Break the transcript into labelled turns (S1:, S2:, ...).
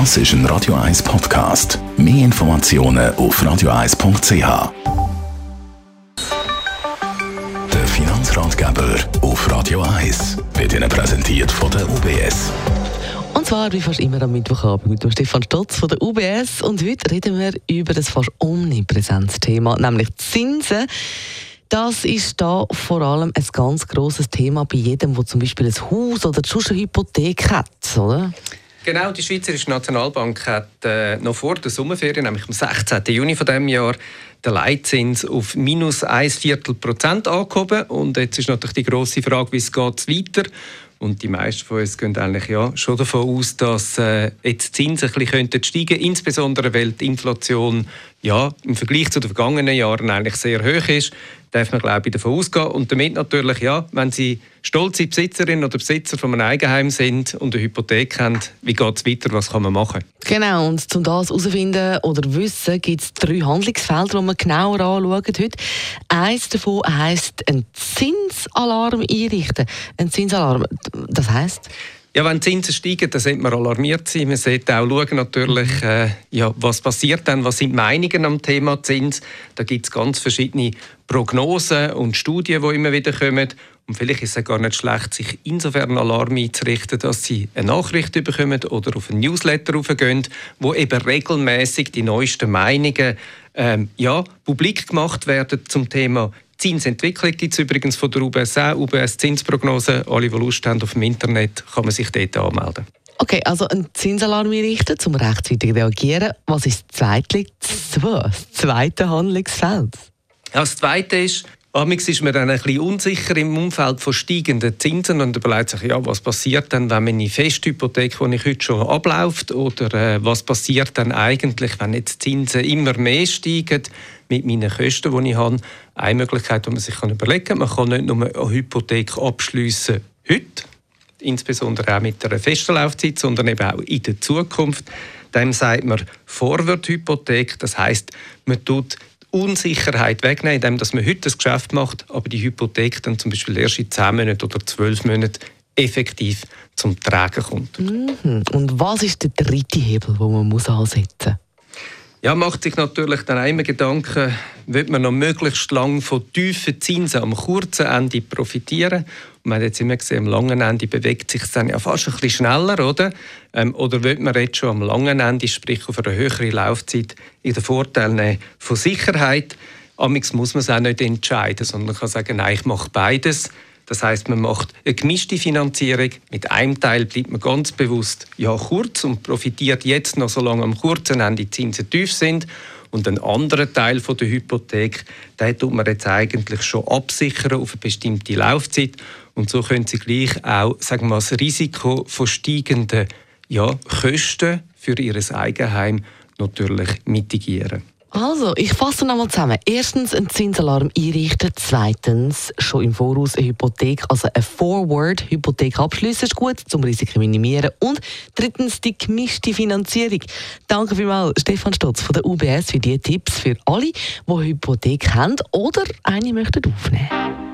S1: Das ist ein Radio 1 Podcast. Mehr Informationen auf radio1.ch. Der Finanzratgeber auf Radio 1 wird Ihnen präsentiert von der UBS.
S2: Und zwar wie fast immer am Mittwochabend mit dem Stefan Stotz von der UBS. Und heute reden wir über das fast omnipräsentes Thema, nämlich Zinsen. Das ist da vor allem ein ganz großes Thema bei jedem, der zum Beispiel ein Haus oder eine Hypothek hat, oder?
S3: Genau, die Schweizerische Nationalbank hat äh, noch vor der Sommerferien, nämlich am 16. Juni von dem Jahr, den Leitzins auf minus 1 Viertel Prozent angehoben. Und jetzt ist natürlich die große Frage, wie es geht weiter. Und die meisten von uns gehen eigentlich ja schon davon aus, dass äh, jetzt die Zinsen ein bisschen steigen könnten, insbesondere weil die Inflation ja, im Vergleich zu den vergangenen Jahren eigentlich sehr hoch ist darf man glaube ich davon ausgehen. Und damit natürlich, ja, wenn Sie stolze Besitzerin oder Besitzer von einem Eigenheim sind und eine Hypothek haben, wie geht es weiter, was kann man machen?
S2: Genau, und um das herauszufinden oder wissen, gibt es drei Handlungsfelder, die wir genauer anschauen heute. Eins davon heisst, einen Zinsalarm einrichten. Ein Zinsalarm, das heisst?
S3: Ja, wenn die Zinsen steigen, dann sollte man alarmiert sein. Man sollte auch schauen, natürlich, mhm. äh, ja, was passiert dann, was sind die Meinungen am Thema Zins. Da gibt es ganz verschiedene Prognosen und Studien, die immer wieder kommen. Und vielleicht ist es gar nicht schlecht, sich insofern Alarm einzurichten, dass Sie eine Nachricht bekommen oder auf ein Newsletter raufgehen, wo eben regelmäßig die neuesten Meinungen ähm, ja, publik gemacht werden zum Thema Zinsentwicklung gibt es übrigens von der UBS auch, UBS Zinsprognose. Alle, die Lust haben auf dem Internet, kann man sich dort anmelden.
S2: Okay, also ein Zinsalarm einrichten, um rechtzeitig reagieren. Was ist das zweite, das zweite Handlungsfeld?
S3: Ja, das zweite ist, Amix ist man dann ein bisschen unsicher im Umfeld von steigenden Zinsen und überlegt sich, ja, was passiert dann, wenn meine Festhypothek, die ich heute schon abläuft, oder äh, was passiert dann eigentlich, wenn jetzt Zinsen immer mehr steigen mit meinen Kosten, die ich habe. Eine Möglichkeit, die man sich überlegen kann, man kann nicht nur eine Hypothek abschließen heute, insbesondere auch mit einer festen Laufzeit, sondern eben auch in der Zukunft. Dem sagt man Forward-Hypothek, das heißt, man tut Unsicherheit wegnehmen, indem man heute das Geschäft macht, aber die Hypothek dann zum Beispiel erst in 10 Monaten oder 12 Monaten effektiv zum Tragen kommt.
S2: Mhm. Und was ist der dritte Hebel, den man ansetzen muss?
S3: Ja, macht sich natürlich dann immer Gedanken, wird man noch möglichst lang von tiefen Zinsen am kurzen Ende profitieren? Und man hat jetzt immer gesehen, am langen Ende bewegt sich dann ja fast ein bisschen schneller, oder? Ähm, oder wird man jetzt schon am langen Ende, sprich auf eine höhere Laufzeit, in den Vorteil von Sicherheit? Amix muss man es auch nicht entscheiden, sondern man kann sagen, nein, ich mache beides. Das heißt, man macht eine gemischte Finanzierung. Mit einem Teil bleibt man ganz bewusst ja kurz und profitiert jetzt noch, solange am kurzen Ende die Zinsen tief sind. Und einen anderen Teil von der Hypothek, den tut man jetzt eigentlich schon absichern auf eine bestimmte Laufzeit. Und so können Sie gleich auch sagen wir, das Risiko von steigenden ja, Kosten für Ihr Eigenheim natürlich mitigieren.
S2: Also, ich fasse nochmal zusammen. Erstens ein Zinsalarm einrichten. Zweitens schon im Voraus eine Hypothek, also eine Forward-Hypothek abschließen ist gut, zum Risiko minimieren. Und drittens die gemischte Finanzierung. Danke vielmals, Stefan Stotz von der UBS für diese Tipps für alle, die Hypothek haben oder eine möchten aufnehmen.